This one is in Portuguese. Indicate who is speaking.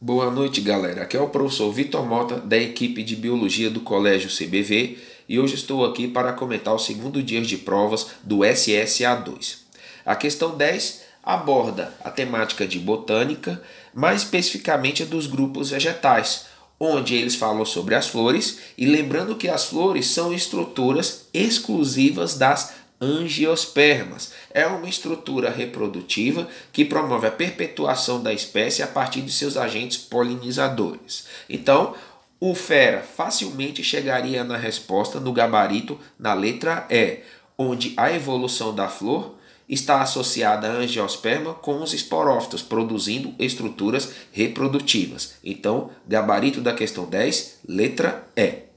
Speaker 1: Boa noite, galera. Aqui é o professor Vitor Mota, da equipe de Biologia do Colégio CBV, e hoje estou aqui para comentar o segundo dia de provas do SSA2. A questão 10 aborda a temática de botânica, mais especificamente dos grupos vegetais, onde eles falam sobre as flores, e lembrando que as flores são estruturas exclusivas das angiospermas. É uma estrutura reprodutiva que promove a perpetuação da espécie a partir de seus agentes polinizadores. Então, o fera facilmente chegaria na resposta no gabarito na letra E, onde a evolução da flor está associada à angiosperma com os esporófitos, produzindo estruturas reprodutivas. Então, gabarito da questão 10, letra E.